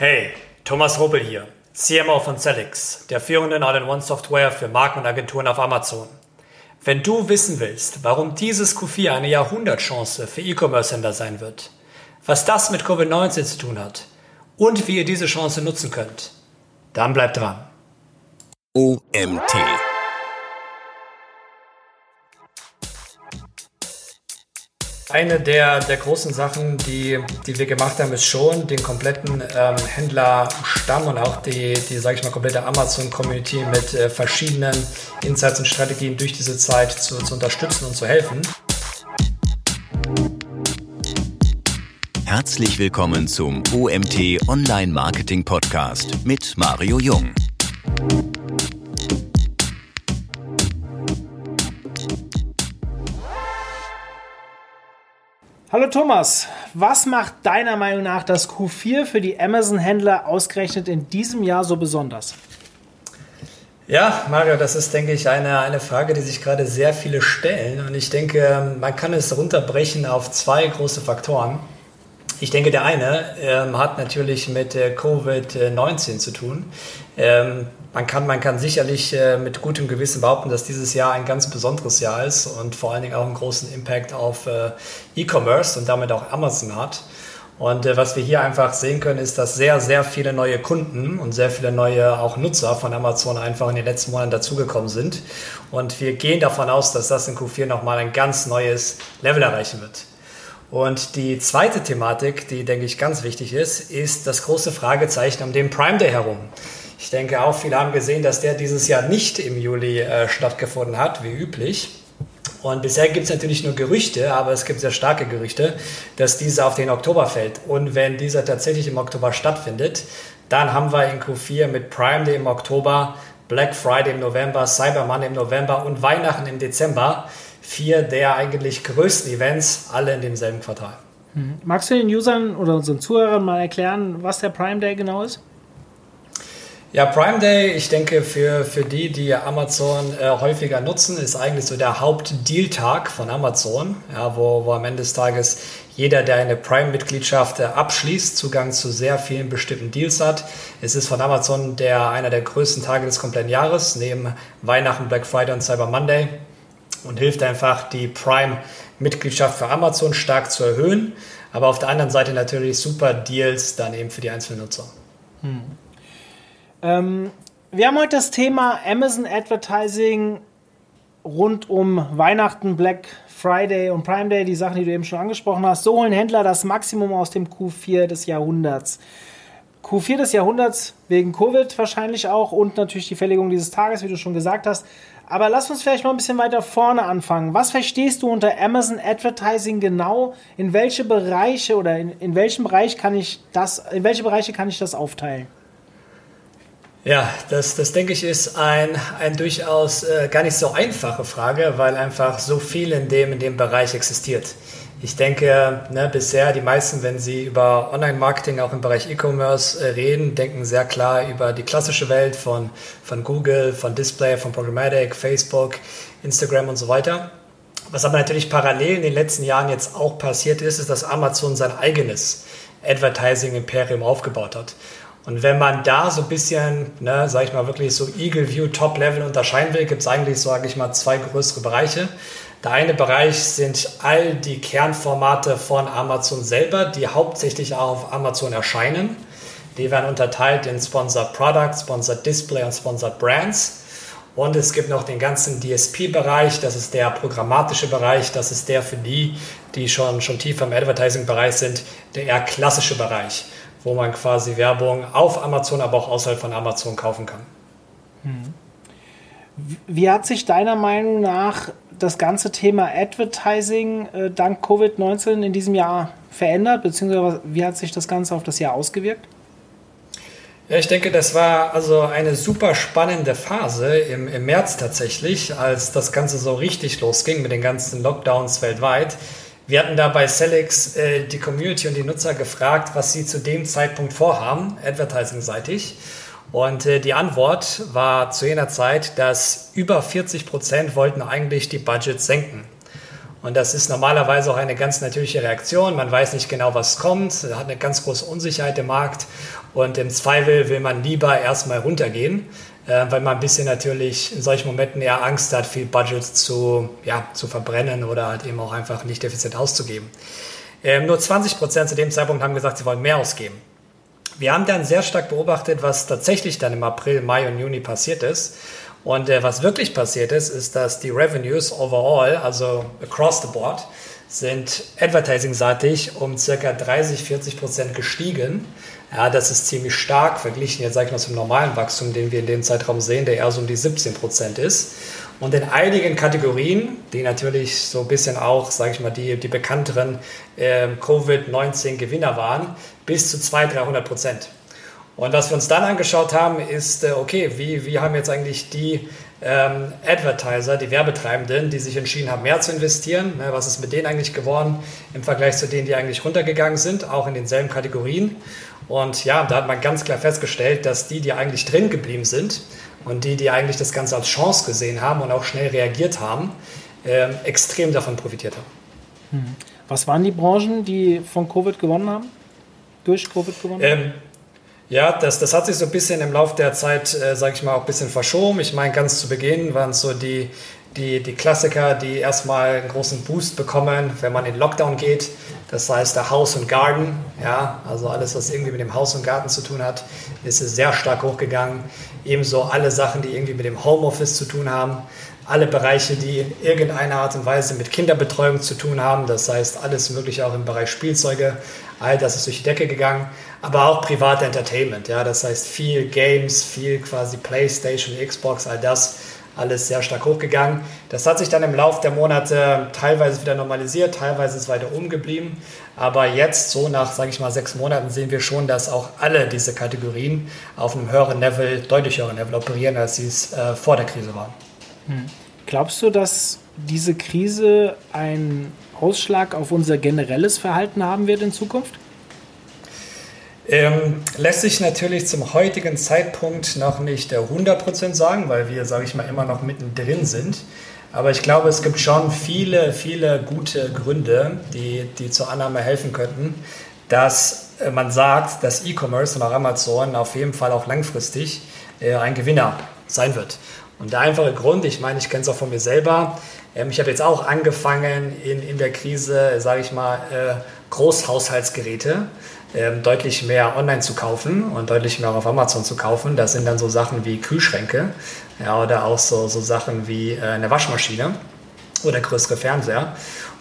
Hey, Thomas Robel hier, CMO von Celix, der führenden All-in-One-Software für Marken und Agenturen auf Amazon. Wenn du wissen willst, warum dieses Q4 eine Jahrhundertchance für E-Commerce-Händler sein wird, was das mit Covid-19 zu tun hat und wie ihr diese Chance nutzen könnt, dann bleibt dran. OMT Eine der, der großen Sachen, die, die wir gemacht haben, ist schon den kompletten ähm, Händlerstamm und auch die, die sage ich mal, komplette Amazon-Community mit äh, verschiedenen Insights und Strategien durch diese Zeit zu, zu unterstützen und zu helfen. Herzlich willkommen zum OMT Online Marketing Podcast mit Mario Jung. Hallo Thomas, was macht deiner Meinung nach das Q4 für die Amazon-Händler ausgerechnet in diesem Jahr so besonders? Ja, Mario, das ist, denke ich, eine, eine Frage, die sich gerade sehr viele stellen. Und ich denke, man kann es runterbrechen auf zwei große Faktoren. Ich denke, der eine ähm, hat natürlich mit äh, Covid-19 zu tun. Ähm, man kann, man kann sicherlich äh, mit gutem Gewissen behaupten, dass dieses Jahr ein ganz besonderes Jahr ist und vor allen Dingen auch einen großen Impact auf äh, E-Commerce und damit auch Amazon hat. Und äh, was wir hier einfach sehen können, ist, dass sehr, sehr viele neue Kunden und sehr viele neue auch Nutzer von Amazon einfach in den letzten Monaten dazugekommen sind. Und wir gehen davon aus, dass das in Q4 nochmal ein ganz neues Level erreichen wird. Und die zweite Thematik, die, denke ich, ganz wichtig ist, ist das große Fragezeichen um den Prime Day herum. Ich denke auch, viele haben gesehen, dass der dieses Jahr nicht im Juli äh, stattgefunden hat, wie üblich. Und bisher gibt es natürlich nur Gerüchte, aber es gibt sehr starke Gerüchte, dass dieser auf den Oktober fällt. Und wenn dieser tatsächlich im Oktober stattfindet, dann haben wir in Q4 mit Prime Day im Oktober, Black Friday im November, Cyber Monday im November und Weihnachten im Dezember vier der eigentlich größten Events, alle in demselben Quartal. Mhm. Magst du den Usern oder unseren Zuhörern mal erklären, was der Prime Day genau ist? Ja, Prime Day, ich denke, für, für die, die Amazon äh, häufiger nutzen, ist eigentlich so der Hauptdeal-Tag von Amazon, ja, wo, wo am Ende des Tages jeder, der eine Prime-Mitgliedschaft äh, abschließt, Zugang zu sehr vielen bestimmten Deals hat. Es ist von Amazon der, einer der größten Tage des kompletten Jahres, neben Weihnachten, Black Friday und Cyber Monday und hilft einfach, die Prime-Mitgliedschaft für Amazon stark zu erhöhen. Aber auf der anderen Seite natürlich super Deals dann eben für die einzelnen Nutzer. Hm. Ähm, wir haben heute das Thema Amazon Advertising rund um Weihnachten, Black Friday und Prime Day, die Sachen, die du eben schon angesprochen hast. So holen Händler das Maximum aus dem Q4 des Jahrhunderts. Q4 des Jahrhunderts wegen Covid wahrscheinlich auch und natürlich die Fälligung dieses Tages, wie du schon gesagt hast. Aber lass uns vielleicht mal ein bisschen weiter vorne anfangen. Was verstehst du unter Amazon Advertising genau? In welche Bereiche oder in, in welchem Bereich kann ich das, in welche Bereiche kann ich das aufteilen? Ja, das, das denke ich ist ein, ein durchaus äh, gar nicht so einfache Frage, weil einfach so viel in dem, in dem Bereich existiert. Ich denke, ne, bisher die meisten, wenn sie über Online-Marketing auch im Bereich E-Commerce äh, reden, denken sehr klar über die klassische Welt von, von Google, von Display, von Programmatic, Facebook, Instagram und so weiter. Was aber natürlich parallel in den letzten Jahren jetzt auch passiert ist, ist, dass Amazon sein eigenes Advertising-Imperium aufgebaut hat. Und wenn man da so ein bisschen, ne, sag ich mal, wirklich so Eagle View Top Level unterscheiden will, gibt es eigentlich, sage ich mal, zwei größere Bereiche. Der eine Bereich sind all die Kernformate von Amazon selber, die hauptsächlich auch auf Amazon erscheinen. Die werden unterteilt in Sponsored Products, Sponsored Display und Sponsored Brands. Und es gibt noch den ganzen DSP-Bereich, das ist der programmatische Bereich, das ist der für die, die schon, schon tiefer im Advertising-Bereich sind, der eher klassische Bereich, wo man quasi Werbung auf Amazon, aber auch außerhalb von Amazon kaufen kann. Hm. Wie hat sich deiner Meinung nach das ganze Thema Advertising äh, dank Covid-19 in diesem Jahr verändert, beziehungsweise wie hat sich das Ganze auf das Jahr ausgewirkt? Ja, ich denke, das war also eine super spannende Phase im, im März tatsächlich, als das Ganze so richtig losging mit den ganzen Lockdowns weltweit. Wir hatten da bei Celix äh, die Community und die Nutzer gefragt, was sie zu dem Zeitpunkt vorhaben, advertising-seitig. Und äh, die Antwort war zu jener Zeit, dass über 40 Prozent wollten eigentlich die Budgets senken. Und das ist normalerweise auch eine ganz natürliche Reaktion. Man weiß nicht genau, was kommt, hat eine ganz große Unsicherheit im Markt und im Zweifel will man lieber erstmal runtergehen, weil man ein bisschen natürlich in solchen Momenten eher Angst hat, viel Budget zu, ja, zu verbrennen oder halt eben auch einfach nicht effizient auszugeben. Ähm, nur 20 Prozent zu dem Zeitpunkt haben gesagt, sie wollen mehr ausgeben. Wir haben dann sehr stark beobachtet, was tatsächlich dann im April, Mai und Juni passiert ist. Und äh, was wirklich passiert ist, ist, dass die Revenues overall, also across the board, sind advertising-seitig um circa 30, 40 Prozent gestiegen. Ja, das ist ziemlich stark verglichen jetzt, sage ich mal, zum normalen Wachstum, den wir in dem Zeitraum sehen, der eher so um die 17 Prozent ist. Und in einigen Kategorien, die natürlich so ein bisschen auch, sage ich mal, die, die bekannteren äh, Covid-19-Gewinner waren, bis zu 200, 300 Prozent. Und was wir uns dann angeschaut haben, ist, äh, okay, wie, wie haben jetzt eigentlich die ähm, Advertiser, die Werbetreibenden, die sich entschieden haben, mehr zu investieren, ne, was ist mit denen eigentlich geworden im Vergleich zu denen, die eigentlich runtergegangen sind, auch in denselben Kategorien. Und ja, da hat man ganz klar festgestellt, dass die, die eigentlich drin geblieben sind, und die, die eigentlich das Ganze als Chance gesehen haben und auch schnell reagiert haben, äh, extrem davon profitiert haben. Hm. Was waren die Branchen, die von Covid gewonnen haben? Durch Covid gewonnen haben? Ähm, ja, das, das hat sich so ein bisschen im Laufe der Zeit, äh, sage ich mal, auch ein bisschen verschoben. Ich meine, ganz zu Beginn waren es so die, die, die Klassiker, die erstmal einen großen Boost bekommen, wenn man in Lockdown geht. Das heißt, der Haus und Garten, ja, also alles, was irgendwie mit dem Haus und Garten zu tun hat, ist sehr stark hochgegangen. Ebenso alle Sachen, die irgendwie mit dem Homeoffice zu tun haben. Alle Bereiche, die in irgendeiner Art und Weise mit Kinderbetreuung zu tun haben. Das heißt, alles mögliche auch im Bereich Spielzeuge. All das ist durch die Decke gegangen. Aber auch private Entertainment. Ja, das heißt, viel Games, viel quasi Playstation, Xbox, all das alles sehr stark hochgegangen. Das hat sich dann im Laufe der Monate teilweise wieder normalisiert, teilweise ist weiter umgeblieben. Aber jetzt, so nach, sage ich mal, sechs Monaten, sehen wir schon, dass auch alle diese Kategorien auf einem höheren Level, deutlich höheren Level operieren, als sie es äh, vor der Krise waren. Hm. Glaubst du, dass diese Krise einen Ausschlag auf unser generelles Verhalten haben wird in Zukunft? Ähm, lässt sich natürlich zum heutigen Zeitpunkt noch nicht 100% sagen, weil wir, sage ich mal, immer noch mittendrin sind. Aber ich glaube, es gibt schon viele, viele gute Gründe, die, die zur Annahme helfen könnten, dass äh, man sagt, dass E-Commerce und auch Amazon auf jeden Fall auch langfristig äh, ein Gewinner sein wird. Und der einfache Grund, ich meine, ich kenne es auch von mir selber, ähm, ich habe jetzt auch angefangen in, in der Krise, sage ich mal, äh, Großhaushaltsgeräte deutlich mehr online zu kaufen und deutlich mehr auf Amazon zu kaufen. Das sind dann so Sachen wie Kühlschränke ja, oder auch so, so Sachen wie äh, eine Waschmaschine oder größere Fernseher.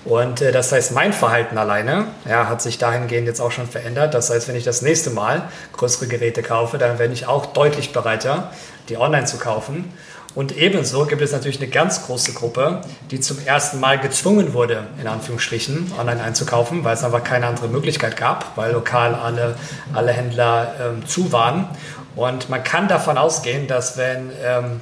Und äh, das heißt, mein Verhalten alleine ja, hat sich dahingehend jetzt auch schon verändert. Das heißt, wenn ich das nächste Mal größere Geräte kaufe, dann werde ich auch deutlich bereiter, die online zu kaufen. Und ebenso gibt es natürlich eine ganz große Gruppe, die zum ersten Mal gezwungen wurde, in Anführungsstrichen, online einzukaufen, weil es einfach keine andere Möglichkeit gab, weil lokal alle, alle Händler ähm, zu waren. Und man kann davon ausgehen, dass wenn ähm,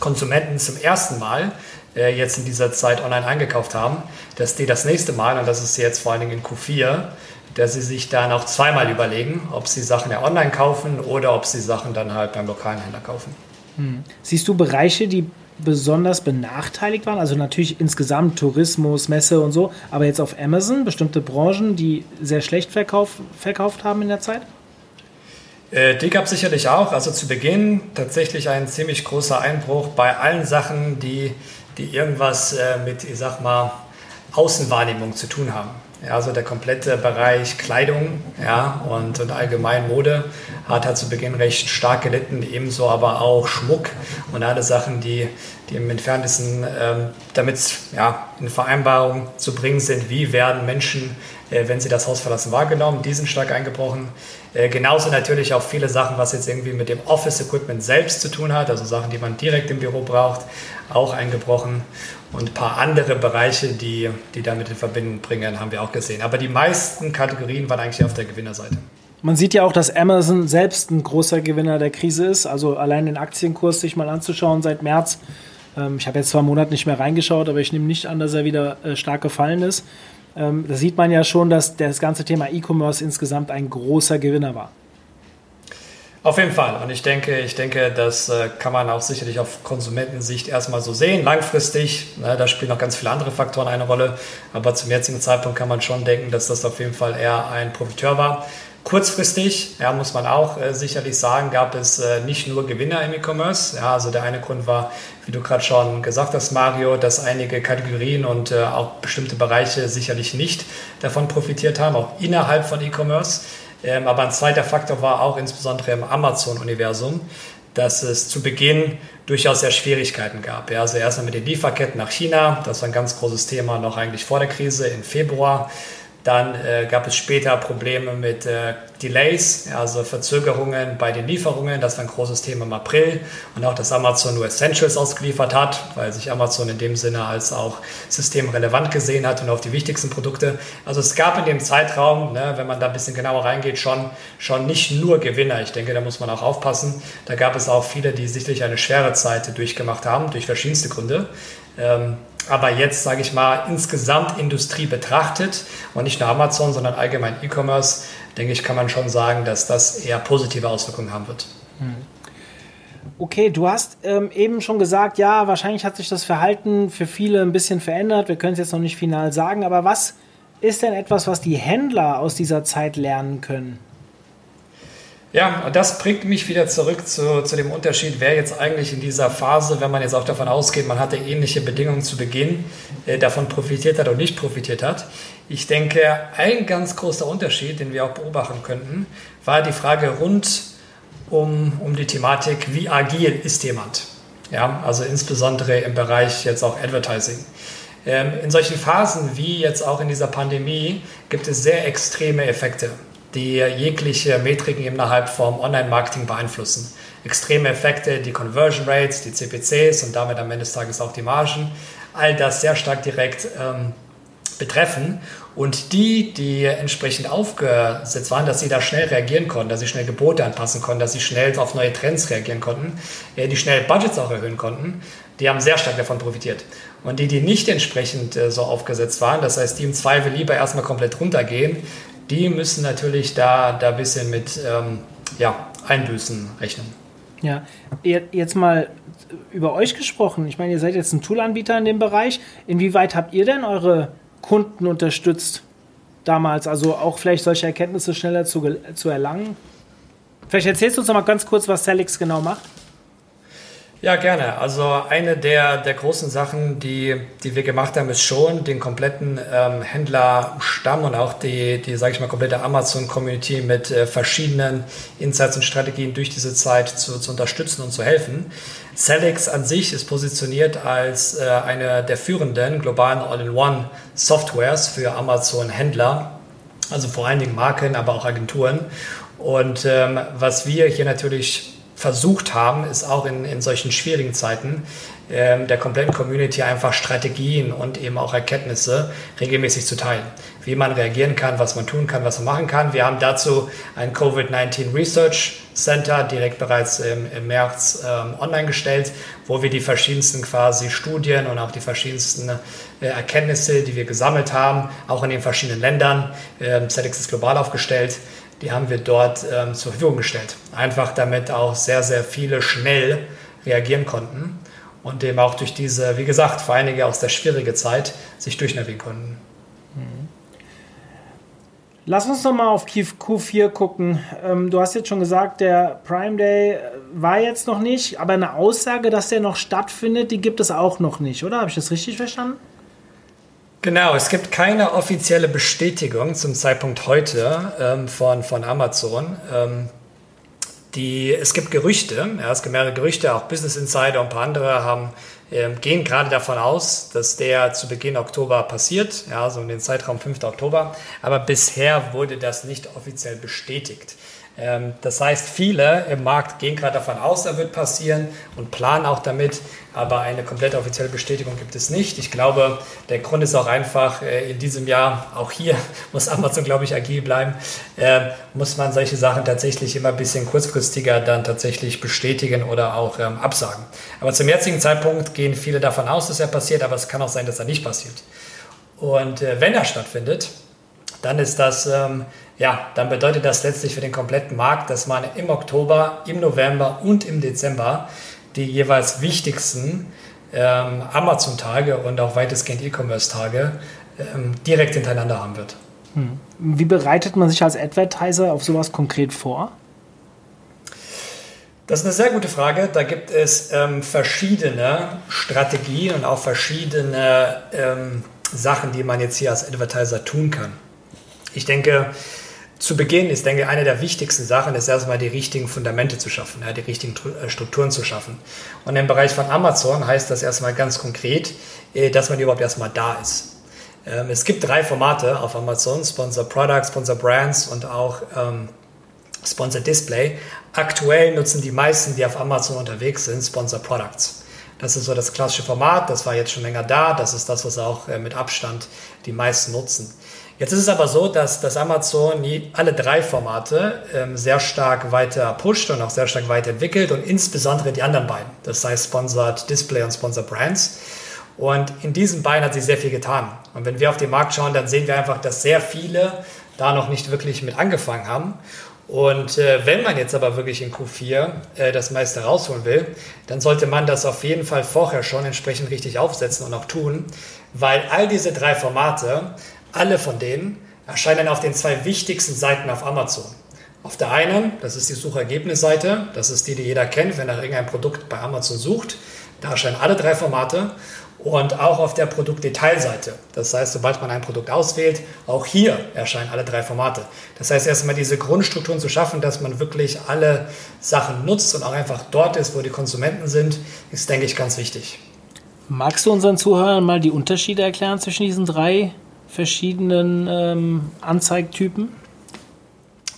Konsumenten zum ersten Mal äh, jetzt in dieser Zeit online eingekauft haben, dass die das nächste Mal, und das ist jetzt vor allen Dingen in Q4, dass sie sich dann auch zweimal überlegen, ob sie Sachen ja online kaufen oder ob sie Sachen dann halt beim lokalen Händler kaufen. Siehst du Bereiche, die besonders benachteiligt waren? Also natürlich insgesamt Tourismus, Messe und so, aber jetzt auf Amazon bestimmte Branchen, die sehr schlecht verkauf, verkauft haben in der Zeit? Äh, die gab es sicherlich auch. Also zu Beginn tatsächlich ein ziemlich großer Einbruch bei allen Sachen, die, die irgendwas äh, mit, ich sag mal, Außenwahrnehmung zu tun haben. Ja, also der komplette Bereich Kleidung ja, und, und allgemein Mode hat halt zu Beginn recht stark gelitten, ebenso aber auch Schmuck und alle Sachen, die, die im entferntesten ähm, damit ja, in Vereinbarung zu bringen sind, wie werden Menschen, äh, wenn sie das Haus verlassen, wahrgenommen, die sind stark eingebrochen. Äh, genauso natürlich auch viele Sachen, was jetzt irgendwie mit dem Office-Equipment selbst zu tun hat, also Sachen, die man direkt im Büro braucht, auch eingebrochen und ein paar andere Bereiche, die, die damit in Verbindung bringen, haben wir auch gesehen. Aber die meisten Kategorien waren eigentlich auf der Gewinnerseite. Man sieht ja auch, dass Amazon selbst ein großer Gewinner der Krise ist. Also allein den Aktienkurs sich mal anzuschauen seit März. Ähm, ich habe jetzt zwei Monate nicht mehr reingeschaut, aber ich nehme nicht an, dass er wieder äh, stark gefallen ist. Ähm, da sieht man ja schon, dass das ganze Thema E-Commerce insgesamt ein großer Gewinner war. Auf jeden Fall. Und ich denke, ich denke, das äh, kann man auch sicherlich auf Konsumentensicht erstmal so sehen. Langfristig, ne, da spielen noch ganz viele andere Faktoren eine Rolle. Aber zum jetzigen Zeitpunkt kann man schon denken, dass das auf jeden Fall eher ein Profiteur war. Kurzfristig, ja, muss man auch äh, sicherlich sagen, gab es äh, nicht nur Gewinner im E-Commerce. Ja, also der eine Grund war, wie du gerade schon gesagt hast, Mario, dass einige Kategorien und äh, auch bestimmte Bereiche sicherlich nicht davon profitiert haben, auch innerhalb von E-Commerce. Ähm, aber ein zweiter Faktor war auch insbesondere im Amazon-Universum, dass es zu Beginn durchaus sehr Schwierigkeiten gab. Ja, also erstmal mit den Lieferketten nach China, das war ein ganz großes Thema noch eigentlich vor der Krise im Februar. Dann äh, gab es später Probleme mit äh, Delays, also Verzögerungen bei den Lieferungen. Das war ein großes Thema im April. Und auch, dass Amazon nur Essentials ausgeliefert hat, weil sich Amazon in dem Sinne als auch systemrelevant gesehen hat und auf die wichtigsten Produkte. Also es gab in dem Zeitraum, ne, wenn man da ein bisschen genauer reingeht, schon, schon nicht nur Gewinner. Ich denke, da muss man auch aufpassen. Da gab es auch viele, die sicherlich eine schwere Zeit durchgemacht haben, durch verschiedenste Gründe. Ähm, aber jetzt, sage ich mal, insgesamt Industrie betrachtet und nicht nur Amazon, sondern allgemein E-Commerce, denke ich, kann man schon sagen, dass das eher positive Auswirkungen haben wird. Hm. Okay, du hast ähm, eben schon gesagt, ja, wahrscheinlich hat sich das Verhalten für viele ein bisschen verändert. Wir können es jetzt noch nicht final sagen, aber was ist denn etwas, was die Händler aus dieser Zeit lernen können? Ja, das bringt mich wieder zurück zu, zu dem Unterschied, wer jetzt eigentlich in dieser Phase, wenn man jetzt auch davon ausgeht, man hatte ähnliche Bedingungen zu Beginn, äh, davon profitiert hat und nicht profitiert hat. Ich denke, ein ganz großer Unterschied, den wir auch beobachten könnten, war die Frage rund um, um die Thematik, wie agil ist jemand? Ja, also insbesondere im Bereich jetzt auch Advertising. Ähm, in solchen Phasen wie jetzt auch in dieser Pandemie gibt es sehr extreme Effekte die jegliche Metriken innerhalb vom Online-Marketing beeinflussen. Extreme Effekte, die Conversion Rates, die CPCs und damit am Ende des Tages auch die Margen, all das sehr stark direkt ähm, betreffen. Und die, die entsprechend aufgesetzt waren, dass sie da schnell reagieren konnten, dass sie schnell Gebote anpassen konnten, dass sie schnell auf neue Trends reagieren konnten, äh, die schnell Budgets auch erhöhen konnten, die haben sehr stark davon profitiert. Und die, die nicht entsprechend äh, so aufgesetzt waren, das heißt, die im Zweifel lieber erstmal komplett runtergehen, die müssen natürlich da, da ein bisschen mit ähm, ja, Einbüßen rechnen. Ja, jetzt mal über euch gesprochen. Ich meine, ihr seid jetzt ein Toolanbieter in dem Bereich. Inwieweit habt ihr denn eure Kunden unterstützt damals? Also auch vielleicht solche Erkenntnisse schneller zu, zu erlangen? Vielleicht erzählst du uns noch mal ganz kurz, was Celix genau macht. Ja, gerne. Also eine der, der großen Sachen, die, die wir gemacht haben, ist schon, den kompletten ähm, Händlerstamm und auch die, die sage ich mal, komplette Amazon-Community mit äh, verschiedenen Insights und Strategien durch diese Zeit zu, zu unterstützen und zu helfen. Celix an sich ist positioniert als äh, eine der führenden globalen All-in-One-Softwares für Amazon-Händler, also vor allen Dingen Marken, aber auch Agenturen. Und ähm, was wir hier natürlich versucht haben, ist auch in, in solchen schwierigen Zeiten ähm, der kompletten Community einfach Strategien und eben auch Erkenntnisse regelmäßig zu teilen. Wie man reagieren kann, was man tun kann, was man machen kann. Wir haben dazu ein Covid-19 Research Center direkt bereits im, im März ähm, online gestellt, wo wir die verschiedensten quasi Studien und auch die verschiedensten äh, Erkenntnisse, die wir gesammelt haben, auch in den verschiedenen Ländern, ähm, ZX ist global aufgestellt, die haben wir dort ähm, zur Verfügung gestellt. Einfach damit auch sehr, sehr viele schnell reagieren konnten und dem auch durch diese, wie gesagt, für einige aus der schwierigen Zeit sich durchnavigieren konnten. Mhm. Lass uns noch mal auf Q4 gucken. Ähm, du hast jetzt schon gesagt, der Prime Day war jetzt noch nicht, aber eine Aussage, dass der noch stattfindet, die gibt es auch noch nicht, oder? Habe ich das richtig verstanden? Genau, es gibt keine offizielle Bestätigung zum Zeitpunkt heute ähm, von, von Amazon. Ähm, die, es gibt Gerüchte, ja, es gibt mehrere Gerüchte, auch Business Insider und ein paar andere haben, äh, gehen gerade davon aus, dass der zu Beginn Oktober passiert, ja, so in den Zeitraum 5. Oktober. Aber bisher wurde das nicht offiziell bestätigt. Ähm, das heißt, viele im Markt gehen gerade davon aus, er wird passieren und planen auch damit, aber eine komplette offizielle Bestätigung gibt es nicht. Ich glaube, der Grund ist auch einfach, äh, in diesem Jahr, auch hier muss Amazon, glaube ich, agil bleiben, äh, muss man solche Sachen tatsächlich immer ein bisschen kurzfristiger dann tatsächlich bestätigen oder auch ähm, absagen. Aber zum jetzigen Zeitpunkt gehen viele davon aus, dass er passiert, aber es kann auch sein, dass er nicht passiert. Und äh, wenn er stattfindet, dann ist das ähm, ja, dann bedeutet das letztlich für den kompletten Markt, dass man im Oktober, im November und im Dezember die jeweils wichtigsten ähm, Amazon-Tage und auch weitestgehend E-Commerce-Tage ähm, direkt hintereinander haben wird. Hm. Wie bereitet man sich als Advertiser auf sowas konkret vor? Das ist eine sehr gute Frage. Da gibt es ähm, verschiedene Strategien und auch verschiedene ähm, Sachen, die man jetzt hier als Advertiser tun kann. Ich denke, zu Beginn ist, denke ich, eine der wichtigsten Sachen, ist erstmal die richtigen Fundamente zu schaffen, ja, die richtigen äh, Strukturen zu schaffen. Und im Bereich von Amazon heißt das erstmal ganz konkret, äh, dass man überhaupt erstmal da ist. Ähm, es gibt drei Formate auf Amazon, Sponsor Product, Sponsor Brands und auch ähm, Sponsor Display. Aktuell nutzen die meisten, die auf Amazon unterwegs sind, Sponsor Products. Das ist so das klassische Format, das war jetzt schon länger da, das ist das, was auch äh, mit Abstand die meisten nutzen. Jetzt ist es aber so, dass, dass Amazon alle drei Formate ähm, sehr stark weiter pusht und auch sehr stark weiterentwickelt und insbesondere die anderen beiden, das heißt Sponsored Display und Sponsored Brands. Und in diesen beiden hat sich sehr viel getan. Und wenn wir auf den Markt schauen, dann sehen wir einfach, dass sehr viele da noch nicht wirklich mit angefangen haben. Und äh, wenn man jetzt aber wirklich in Q4 äh, das meiste rausholen will, dann sollte man das auf jeden Fall vorher schon entsprechend richtig aufsetzen und auch tun, weil all diese drei Formate alle von denen erscheinen auf den zwei wichtigsten Seiten auf Amazon. Auf der einen, das ist die Suchergebnisseite, das ist die, die jeder kennt, wenn er irgendein Produkt bei Amazon sucht. Da erscheinen alle drei Formate und auch auf der Produktdetailseite. Das heißt, sobald man ein Produkt auswählt, auch hier erscheinen alle drei Formate. Das heißt, erstmal diese Grundstrukturen zu schaffen, dass man wirklich alle Sachen nutzt und auch einfach dort ist, wo die Konsumenten sind, ist, denke ich, ganz wichtig. Magst du unseren Zuhörern mal die Unterschiede erklären zwischen diesen drei verschiedenen ähm, Anzeigtypen?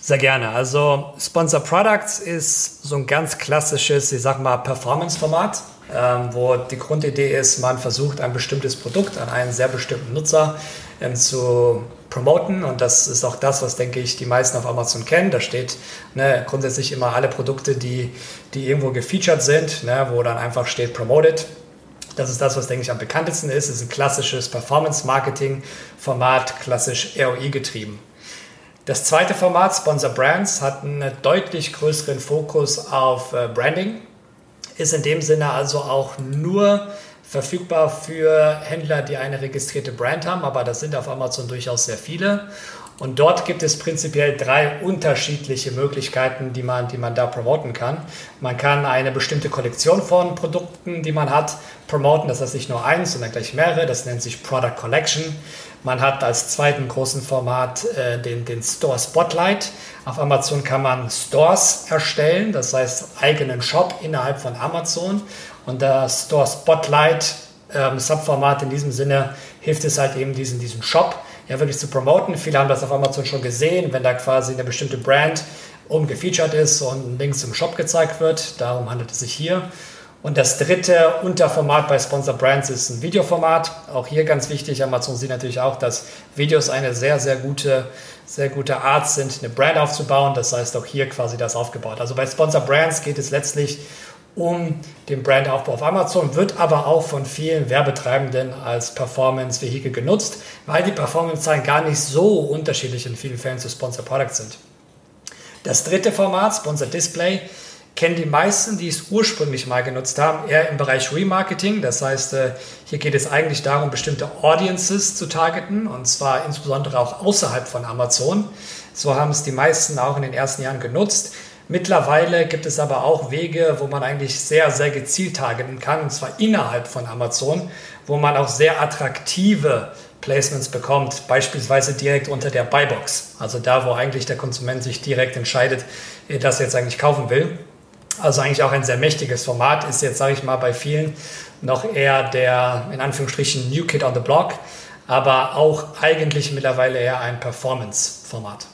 Sehr gerne. Also Sponsor Products ist so ein ganz klassisches, ich sag mal, Performance-Format, ähm, wo die Grundidee ist, man versucht ein bestimmtes Produkt an einen sehr bestimmten Nutzer ähm, zu promoten und das ist auch das, was denke ich die meisten auf Amazon kennen. Da steht ne, grundsätzlich immer alle Produkte, die, die irgendwo gefeatured sind, ne, wo dann einfach steht promoted das ist das, was, denke ich, am bekanntesten ist. Es ist ein klassisches Performance-Marketing-Format, klassisch ROI getrieben. Das zweite Format, Sponsor Brands, hat einen deutlich größeren Fokus auf äh, Branding, ist in dem Sinne also auch nur verfügbar für Händler, die eine registrierte Brand haben, aber das sind auf Amazon durchaus sehr viele. Und dort gibt es prinzipiell drei unterschiedliche Möglichkeiten, die man, die man da promoten kann. Man kann eine bestimmte Kollektion von Produkten, die man hat, promoten. Das heißt nicht nur eins, sondern gleich mehrere. Das nennt sich Product Collection. Man hat als zweiten großen Format äh, den, den Store Spotlight. Auf Amazon kann man Stores erstellen, das heißt eigenen Shop innerhalb von Amazon. Und der Store Spotlight ähm, Subformat in diesem Sinne hilft es halt eben, diesen, diesen Shop ja wirklich zu promoten. Viele haben das auf Amazon schon gesehen, wenn da quasi eine bestimmte Brand oben gefeatured ist und links im Shop gezeigt wird. Darum handelt es sich hier. Und das dritte Unterformat bei Sponsor Brands ist ein Videoformat. Auch hier ganz wichtig. Amazon sieht natürlich auch, dass Videos eine sehr, sehr gute, sehr gute Art sind, eine Brand aufzubauen. Das heißt auch hier quasi das aufgebaut. Also bei Sponsor Brands geht es letztlich um den Brandaufbau auf Amazon, wird aber auch von vielen Werbetreibenden als Performance-Vehikel genutzt, weil die Performance-Zahlen gar nicht so unterschiedlich in vielen Fällen zu Sponsor Products sind. Das dritte Format, Sponsor Display, kennen die meisten, die es ursprünglich mal genutzt haben, eher im Bereich Remarketing. Das heißt, äh, hier geht es eigentlich darum, bestimmte Audiences zu targeten und zwar insbesondere auch außerhalb von Amazon. So haben es die meisten auch in den ersten Jahren genutzt. Mittlerweile gibt es aber auch Wege, wo man eigentlich sehr, sehr gezielt targeten kann, und zwar innerhalb von Amazon, wo man auch sehr attraktive Placements bekommt, beispielsweise direkt unter der Buybox, also da, wo eigentlich der Konsument sich direkt entscheidet, äh, dass er jetzt eigentlich kaufen will. Also eigentlich auch ein sehr mächtiges Format, ist jetzt, sage ich mal, bei vielen noch eher der, in Anführungsstrichen, New Kid on the Block, aber auch eigentlich mittlerweile eher ein Performance-Format.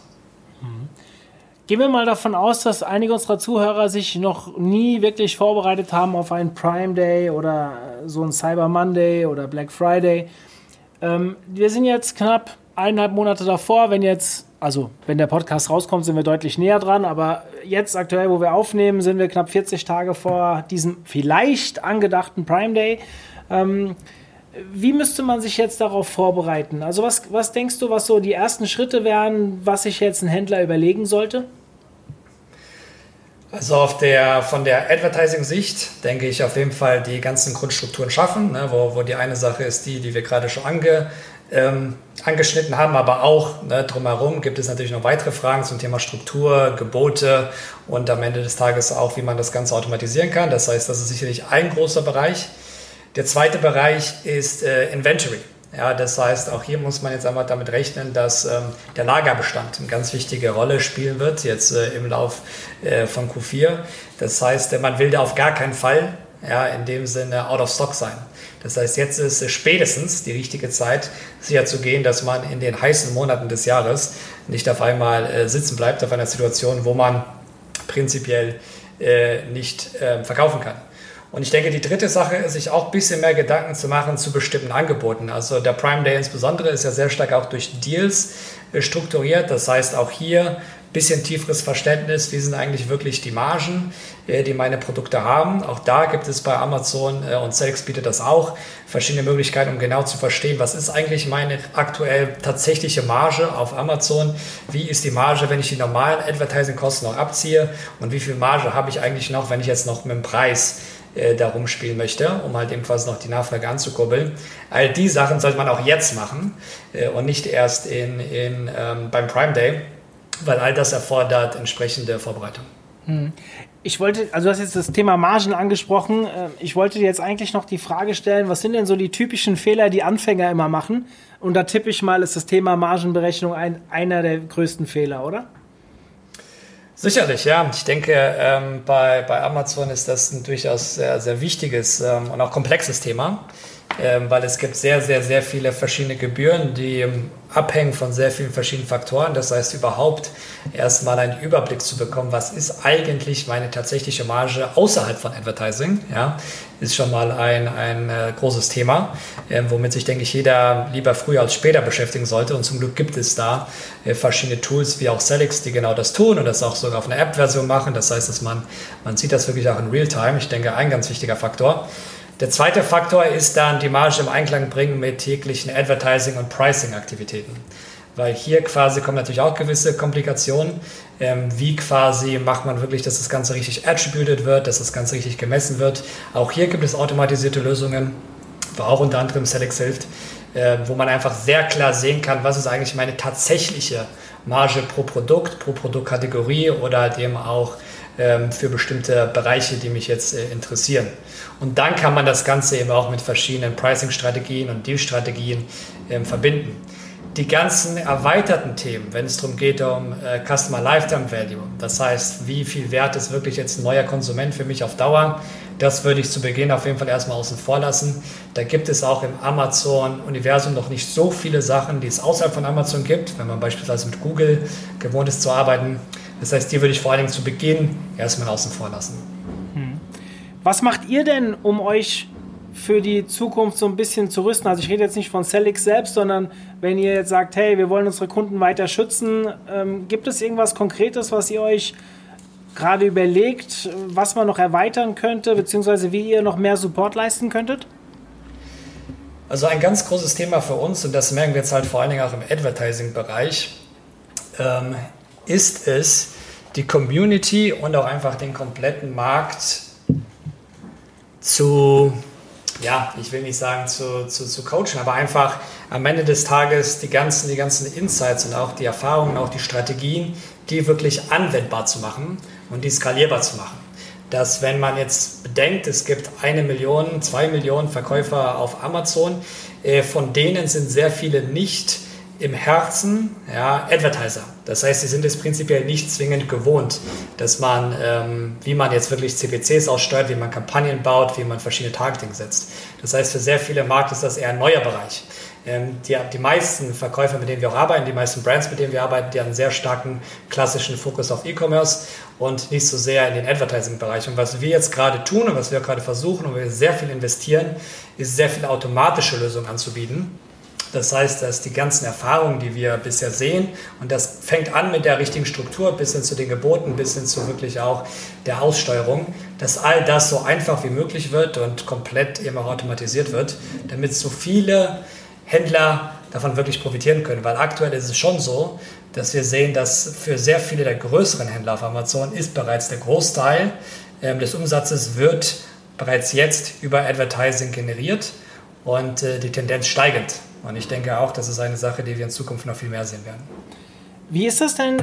Gehen wir mal davon aus, dass einige unserer Zuhörer sich noch nie wirklich vorbereitet haben auf einen Prime Day oder so ein Cyber Monday oder Black Friday. Ähm, wir sind jetzt knapp eineinhalb Monate davor. Wenn jetzt, also wenn der Podcast rauskommt, sind wir deutlich näher dran. Aber jetzt aktuell, wo wir aufnehmen, sind wir knapp 40 Tage vor diesem vielleicht angedachten Prime Day. Ähm, wie müsste man sich jetzt darauf vorbereiten? Also was, was denkst du, was so die ersten Schritte wären, was sich jetzt ein Händler überlegen sollte? Also auf der, von der Advertising-Sicht denke ich auf jeden Fall die ganzen Grundstrukturen schaffen, ne, wo, wo die eine Sache ist die, die wir gerade schon ange, ähm, angeschnitten haben, aber auch ne, drumherum gibt es natürlich noch weitere Fragen zum Thema Struktur, Gebote und am Ende des Tages auch, wie man das Ganze automatisieren kann. Das heißt, das ist sicherlich ein großer Bereich. Der zweite Bereich ist äh, Inventory. Ja, das heißt, auch hier muss man jetzt einmal damit rechnen, dass ähm, der Lagerbestand eine ganz wichtige Rolle spielen wird, jetzt äh, im Lauf äh, von Q4. Das heißt, äh, man will da auf gar keinen Fall ja, in dem Sinne out of stock sein. Das heißt, jetzt ist spätestens die richtige Zeit, sicher zu gehen, dass man in den heißen Monaten des Jahres nicht auf einmal äh, sitzen bleibt auf einer Situation, wo man prinzipiell äh, nicht ähm, verkaufen kann. Und ich denke, die dritte Sache ist, sich auch ein bisschen mehr Gedanken zu machen zu bestimmten Angeboten. Also der Prime Day insbesondere ist ja sehr stark auch durch Deals äh, strukturiert. Das heißt, auch hier ein bisschen tieferes Verständnis, wie sind eigentlich wirklich die Margen, äh, die meine Produkte haben. Auch da gibt es bei Amazon äh, und Selx bietet das auch verschiedene Möglichkeiten, um genau zu verstehen, was ist eigentlich meine aktuell tatsächliche Marge auf Amazon, wie ist die Marge, wenn ich die normalen Advertising-Kosten noch abziehe und wie viel Marge habe ich eigentlich noch, wenn ich jetzt noch mit dem Preis äh, da rumspielen möchte, um halt eben quasi noch die Nachfrage anzukurbeln. All die Sachen sollte man auch jetzt machen äh, und nicht erst in, in, ähm, beim Prime Day, weil all das erfordert entsprechende Vorbereitung. Hm. Ich wollte, also du hast jetzt das Thema Margen angesprochen. Äh, ich wollte dir jetzt eigentlich noch die Frage stellen, was sind denn so die typischen Fehler, die Anfänger immer machen? Und da tippe ich mal, ist das Thema Margenberechnung ein, einer der größten Fehler, oder? Sicherlich, ja. Ich denke, ähm, bei, bei Amazon ist das ein durchaus sehr, sehr wichtiges ähm, und auch komplexes Thema, ähm, weil es gibt sehr, sehr, sehr viele verschiedene Gebühren, die ähm, abhängen von sehr vielen verschiedenen Faktoren. Das heißt, überhaupt erstmal einen Überblick zu bekommen, was ist eigentlich meine tatsächliche Marge außerhalb von Advertising, ja, ist schon mal ein, ein äh, großes Thema, äh, womit sich, denke ich, jeder lieber früher als später beschäftigen sollte. Und zum Glück gibt es da äh, verschiedene Tools wie auch Celix, die genau das tun und das auch sogar auf einer App-Version machen. Das heißt, dass man, man sieht das wirklich auch in Realtime. Ich denke, ein ganz wichtiger Faktor. Der zweite Faktor ist dann die Marge im Einklang bringen mit täglichen Advertising- und Pricing-Aktivitäten. Weil hier quasi kommen natürlich auch gewisse Komplikationen. Ähm, wie quasi macht man wirklich, dass das Ganze richtig attributed wird, dass das Ganze richtig gemessen wird. Auch hier gibt es automatisierte Lösungen, wo auch unter anderem Select hilft, äh, wo man einfach sehr klar sehen kann, was ist eigentlich meine tatsächliche Marge pro Produkt, pro Produktkategorie oder dem auch ähm, für bestimmte Bereiche, die mich jetzt äh, interessieren. Und dann kann man das Ganze eben auch mit verschiedenen Pricing-Strategien und Deal-Strategien ähm, verbinden. Die ganzen erweiterten Themen, wenn es darum geht um äh, Customer Lifetime Value, das heißt, wie viel Wert ist wirklich jetzt ein neuer Konsument für mich auf Dauer, das würde ich zu Beginn auf jeden Fall erstmal außen vor lassen. Da gibt es auch im Amazon-Universum noch nicht so viele Sachen, die es außerhalb von Amazon gibt, wenn man beispielsweise mit Google gewohnt ist zu arbeiten. Das heißt, die würde ich vor allen Dingen zu Beginn erstmal außen vor lassen. Hm. Was macht ihr denn, um euch für die Zukunft so ein bisschen zu rüsten? Also ich rede jetzt nicht von Celix selbst, sondern wenn ihr jetzt sagt, hey, wir wollen unsere Kunden weiter schützen, ähm, gibt es irgendwas Konkretes, was ihr euch gerade überlegt, was man noch erweitern könnte, beziehungsweise wie ihr noch mehr Support leisten könntet? Also ein ganz großes Thema für uns, und das merken wir jetzt halt vor allen Dingen auch im Advertising-Bereich, ähm, ist es, die Community und auch einfach den kompletten Markt zu, ja, ich will nicht sagen zu, zu, zu coachen, aber einfach am Ende des Tages die ganzen, die ganzen Insights und auch die Erfahrungen, auch die Strategien, die wirklich anwendbar zu machen und die skalierbar zu machen. Dass wenn man jetzt bedenkt, es gibt eine Million, zwei Millionen Verkäufer auf Amazon, äh, von denen sind sehr viele nicht im Herzen ja, Advertiser. Das heißt, sie sind es prinzipiell nicht zwingend gewohnt, dass man, ähm, wie man jetzt wirklich CPCs aussteuert, wie man Kampagnen baut, wie man verschiedene Targeting setzt. Das heißt, für sehr viele Markt ist das eher ein neuer Bereich. Ähm, die, die meisten Verkäufer, mit denen wir auch arbeiten, die meisten Brands, mit denen wir arbeiten, die haben einen sehr starken klassischen Fokus auf E-Commerce und nicht so sehr in den Advertising-Bereich. Und was wir jetzt gerade tun und was wir gerade versuchen und wir sehr viel investieren, ist sehr viele automatische Lösungen anzubieten Das heißt, dass die ganzen Erfahrungen, die wir bisher sehen, und das fängt an mit der richtigen Struktur bis hin zu den Geboten, bis hin zu wirklich auch der Aussteuerung, dass all das so einfach wie möglich wird und komplett eben auch automatisiert wird, damit so viele Händler davon wirklich profitieren können. Weil aktuell ist es schon so, dass wir sehen, dass für sehr viele der größeren Händler auf Amazon ist bereits der Großteil ähm, des Umsatzes wird bereits jetzt über Advertising generiert und äh, die Tendenz steigend. Und ich denke auch, das ist eine Sache, die wir in Zukunft noch viel mehr sehen werden. Wie ist das denn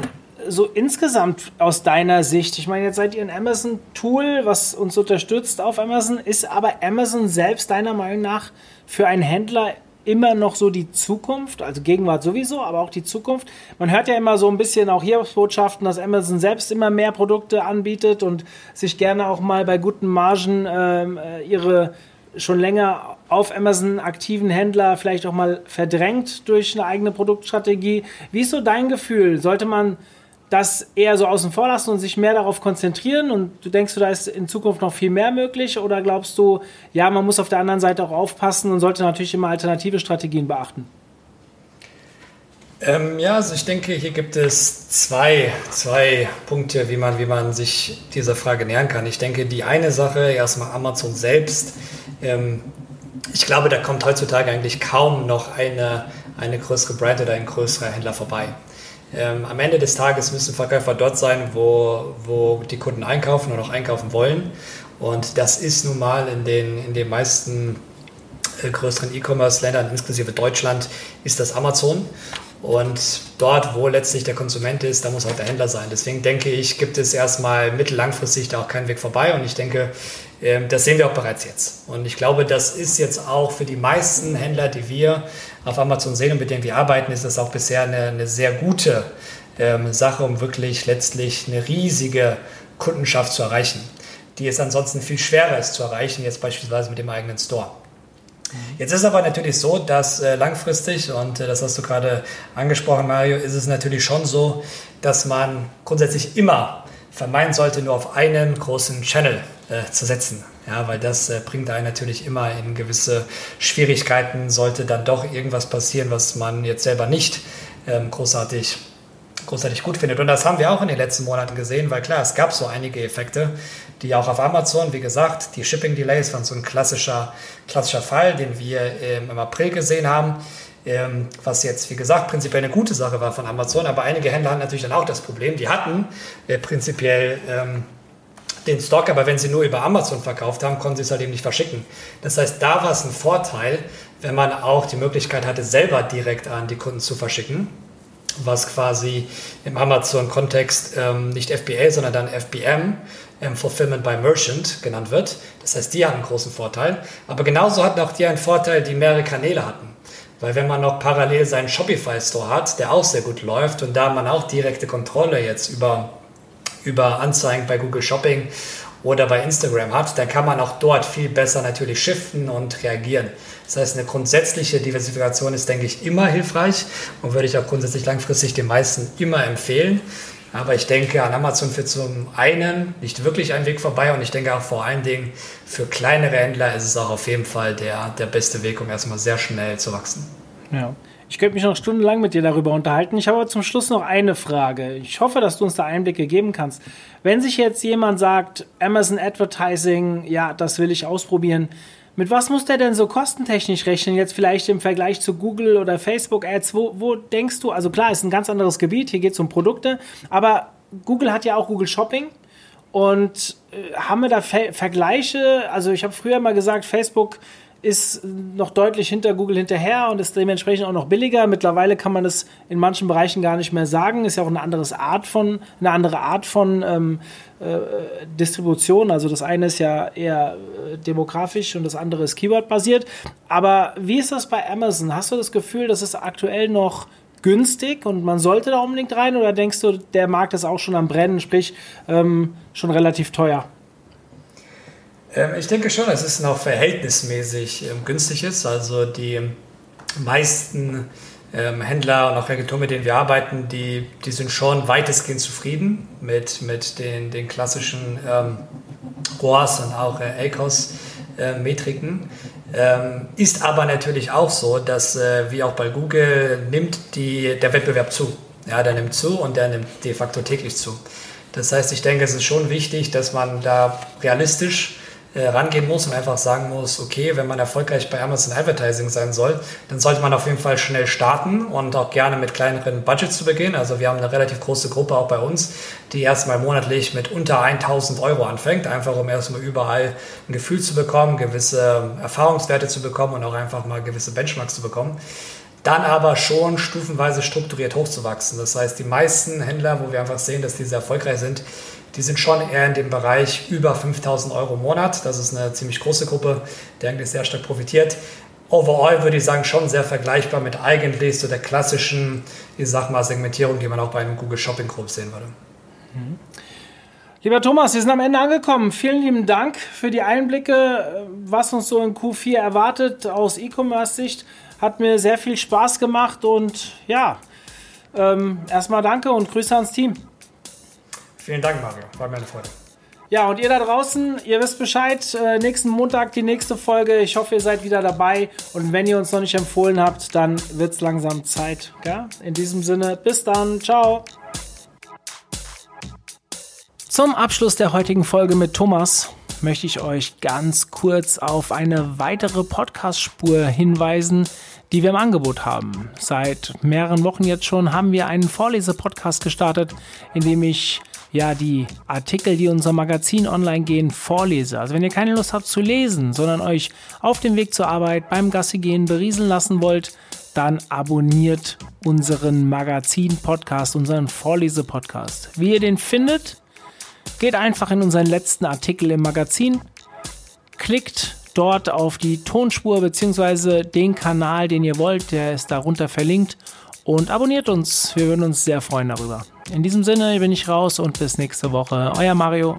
so insgesamt aus deiner Sicht? Ich meine, jetzt seid ihr ein Amazon-Tool, was uns unterstützt auf Amazon. Ist aber Amazon selbst deiner Meinung nach für einen Händler immer noch so die Zukunft, also Gegenwart sowieso, aber auch die Zukunft. Man hört ja immer so ein bisschen auch hier Botschaften, dass Amazon selbst immer mehr Produkte anbietet und sich gerne auch mal bei guten Margen ähm, äh, ihre schon länger auf Amazon aktiven Händler vielleicht auch mal verdrängt durch eine eigene Produktstrategie. Wie ist so dein Gefühl? Sollte man das eher so außen vor lassen und sich mehr darauf konzentrieren? Und du denkst, da ist in Zukunft noch viel mehr möglich? Oder glaubst du, ja, man muss auf der anderen Seite auch aufpassen und sollte natürlich immer alternative Strategien beachten? Ähm, ja, also ich denke, hier gibt es zwei, zwei Punkte, wie man, wie man sich dieser Frage nähern kann. Ich denke, die eine Sache, erstmal Amazon selbst. Ähm, ich glaube, da kommt heutzutage eigentlich kaum noch eine, eine größere Brand oder ein größerer Händler vorbei. Ähm, am Ende des Tages müssen Verkäufer dort sein, wo, wo die Kunden einkaufen und auch einkaufen wollen. Und das ist nun mal in den, in den meisten äh, größeren E-Commerce-Ländern, inklusive Deutschland, ist das Amazon. Und dort, wo letztlich der Konsument ist, da muss auch der Händler sein. Deswegen denke ich, gibt es erstmal mittellangfristig da auch keinen Weg vorbei. Und ich denke, ähm, das sehen wir auch bereits jetzt. Und ich glaube, das ist jetzt auch für die meisten Händler, die wir auf Amazon sehen und mit denen wir arbeiten, ist das auch bisher eine, eine sehr gute ähm, Sache, um wirklich letztlich eine riesige Kundenschaft zu erreichen, die es ansonsten viel schwerer ist zu erreichen, jetzt beispielsweise mit dem eigenen Store. Jetzt ist aber natürlich so, dass äh, langfristig, und äh, das hast du gerade angesprochen, Mario, ist es natürlich schon so, dass man grundsätzlich immer vermeiden sollte, nur auf einen großen Channel äh, zu setzen. Ja, weil das äh, bringt einen natürlich immer in gewisse Schwierigkeiten, sollte dann doch irgendwas passieren, was man jetzt selber nicht ähm, großartig, großartig gut findet. Und das haben wir auch in den letzten Monaten gesehen, weil klar, es gab so einige Effekte, die auch auf Amazon, wie gesagt, die Shipping Delays waren so ein klassischer, klassischer Fall, den wir ähm, im April gesehen haben. Ähm, was jetzt, wie gesagt, prinzipiell eine gute Sache war von Amazon, aber einige Händler hatten natürlich dann auch das Problem, die hatten äh, prinzipiell ähm, den Stock, aber wenn sie nur über Amazon verkauft haben, konnten sie es halt eben nicht verschicken. Das heißt, da war es ein Vorteil, wenn man auch die Möglichkeit hatte, selber direkt an die Kunden zu verschicken, was quasi im Amazon-Kontext ähm, nicht FBA, sondern dann FBM, ähm, Fulfillment by Merchant genannt wird. Das heißt, die hatten einen großen Vorteil. Aber genauso hatten auch die einen Vorteil, die mehrere Kanäle hatten. Weil wenn man noch parallel seinen Shopify-Store hat, der auch sehr gut läuft und da man auch direkte Kontrolle jetzt über über Anzeigen bei Google Shopping oder bei Instagram hat, dann kann man auch dort viel besser natürlich shiften und reagieren. Das heißt, eine grundsätzliche Diversifikation ist, denke ich, immer hilfreich und würde ich auch grundsätzlich langfristig den meisten immer empfehlen. Aber ich denke, an Amazon führt zum einen nicht wirklich ein Weg vorbei und ich denke auch vor allen Dingen für kleinere Händler ist es auch auf jeden Fall der, der beste Weg, um erstmal sehr schnell zu wachsen. Ja. Ich könnte mich noch stundenlang mit dir darüber unterhalten. Ich habe aber zum Schluss noch eine Frage. Ich hoffe, dass du uns da Einblicke geben kannst. Wenn sich jetzt jemand sagt, Amazon Advertising, ja, das will ich ausprobieren, mit was muss der denn so kostentechnisch rechnen? Jetzt vielleicht im Vergleich zu Google oder Facebook Ads? Wo, wo denkst du, also klar, ist ein ganz anderes Gebiet, hier geht es um Produkte, aber Google hat ja auch Google Shopping. Und äh, haben wir da Ver Vergleiche? Also ich habe früher mal gesagt, Facebook ist noch deutlich hinter Google hinterher und ist dementsprechend auch noch billiger. Mittlerweile kann man das in manchen Bereichen gar nicht mehr sagen. Ist ja auch eine andere Art von, eine andere Art von ähm, äh, Distribution. Also das eine ist ja eher äh, demografisch und das andere ist Keyword-basiert. Aber wie ist das bei Amazon? Hast du das Gefühl, dass es aktuell noch günstig und man sollte da unbedingt rein oder denkst du, der Markt ist auch schon am Brennen, sprich ähm, schon relativ teuer? Ähm, ich denke schon, dass es noch verhältnismäßig ähm, günstig ist. Also die meisten ähm, Händler und auch Agenturen, mit denen wir arbeiten, die, die sind schon weitestgehend zufrieden mit, mit den, den klassischen ähm, ROAS und auch äh, ACOS-Metriken. Ähm, ist aber natürlich auch so, dass äh, wie auch bei Google nimmt die, der Wettbewerb zu. Ja, der nimmt zu und der nimmt de facto täglich zu. Das heißt, ich denke, es ist schon wichtig, dass man da realistisch äh, rangehen muss und einfach sagen muss, okay, wenn man erfolgreich bei Amazon Advertising sein soll, dann sollte man auf jeden Fall schnell starten und auch gerne mit kleineren Budgets zu beginnen. Also wir haben eine relativ große Gruppe auch bei uns, die erstmal monatlich mit unter 1000 Euro anfängt, einfach um erstmal überall ein Gefühl zu bekommen, gewisse Erfahrungswerte zu bekommen und auch einfach mal gewisse Benchmarks zu bekommen dann aber schon stufenweise strukturiert hochzuwachsen. Das heißt, die meisten Händler, wo wir einfach sehen, dass diese erfolgreich sind, die sind schon eher in dem Bereich über 5000 Euro im Monat. Das ist eine ziemlich große Gruppe, die eigentlich sehr stark profitiert. Overall würde ich sagen, schon sehr vergleichbar mit eigentlich so der klassischen, ich sag mal, Segmentierung, die man auch bei einem Google Shopping Group sehen würde. Mhm. Lieber Thomas, wir sind am Ende angekommen. Vielen lieben Dank für die Einblicke, was uns so in Q4 erwartet aus E-Commerce-Sicht. Hat mir sehr viel Spaß gemacht und ja, ähm, erstmal danke und Grüße ans Team. Vielen Dank, Mario. War mir eine Freude. Ja, und ihr da draußen, ihr wisst Bescheid, äh, nächsten Montag die nächste Folge. Ich hoffe, ihr seid wieder dabei. Und wenn ihr uns noch nicht empfohlen habt, dann wird es langsam Zeit. Gell? In diesem Sinne, bis dann. Ciao. Zum Abschluss der heutigen Folge mit Thomas möchte ich euch ganz kurz auf eine weitere Podcast-Spur hinweisen, die wir im Angebot haben. Seit mehreren Wochen jetzt schon haben wir einen Vorlese-Podcast gestartet, in dem ich ja die Artikel, die unser Magazin online gehen, vorlese. Also wenn ihr keine Lust habt zu lesen, sondern euch auf dem Weg zur Arbeit beim Gassi gehen berieseln lassen wollt, dann abonniert unseren Magazin-Podcast, unseren Vorlese-Podcast. Wie ihr den findet, geht einfach in unseren letzten Artikel im Magazin, klickt dort auf die Tonspur bzw. den Kanal, den ihr wollt, der ist darunter verlinkt und abonniert uns. Wir würden uns sehr freuen darüber. In diesem Sinne bin ich raus und bis nächste Woche. Euer Mario.